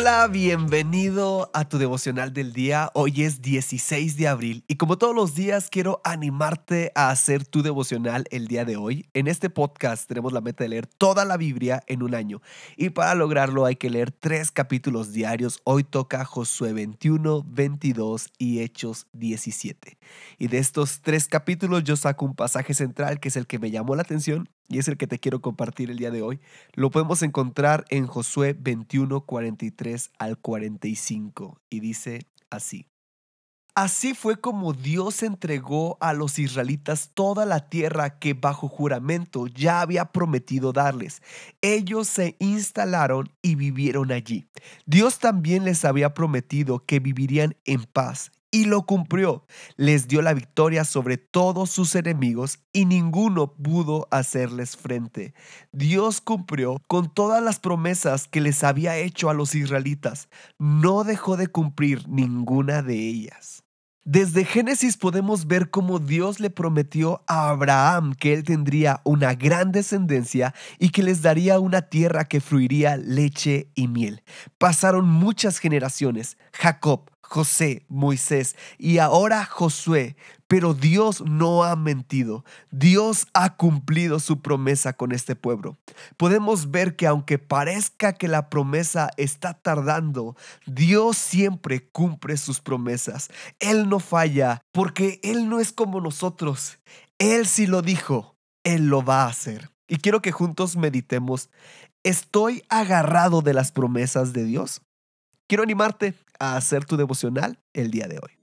Hola, bienvenido a tu devocional del día. Hoy es 16 de abril y como todos los días quiero animarte a hacer tu devocional el día de hoy. En este podcast tenemos la meta de leer toda la Biblia en un año y para lograrlo hay que leer tres capítulos diarios. Hoy toca Josué 21, 22 y Hechos 17. Y de estos tres capítulos yo saco un pasaje central que es el que me llamó la atención y es el que te quiero compartir el día de hoy. Lo podemos encontrar en Josué 21, 43 al 45 y dice así. Así fue como Dios entregó a los israelitas toda la tierra que bajo juramento ya había prometido darles. Ellos se instalaron y vivieron allí. Dios también les había prometido que vivirían en paz y lo cumplió. Les dio la victoria sobre todos sus enemigos y ninguno pudo hacerles frente. Dios cumplió con todas las promesas que les había hecho a los israelitas. No dejó de cumplir ninguna de ellas. Desde Génesis podemos ver cómo Dios le prometió a Abraham que él tendría una gran descendencia y que les daría una tierra que fluiría leche y miel. Pasaron muchas generaciones. Jacob, José, Moisés y ahora Josué. Pero Dios no ha mentido. Dios ha cumplido su promesa con este pueblo. Podemos ver que aunque parezca que la promesa está tardando, Dios siempre cumple sus promesas. Él no falla porque Él no es como nosotros. Él sí lo dijo, Él lo va a hacer. Y quiero que juntos meditemos, ¿estoy agarrado de las promesas de Dios? Quiero animarte a hacer tu devocional el día de hoy.